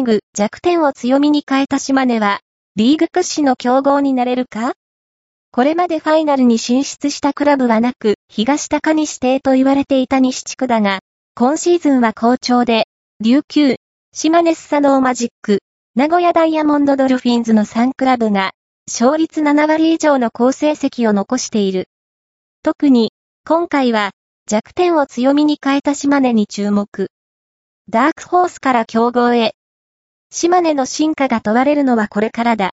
ーグ弱点を強みに変えた島根は、リーグ屈指の強豪になれるか？これまでファイナルに進出したクラブはなく、東高西邸と言われていた西地区だが、今シーズンは好調で、琉球、島根スサノーマジック、名古屋ダイヤモンドドルフィンズの3クラブが、勝率7割以上の好成績を残している。特に、今回は、弱点を強みに変えた島根に注目。ダークホースから競合へ。島根の進化が問われるのはこれからだ。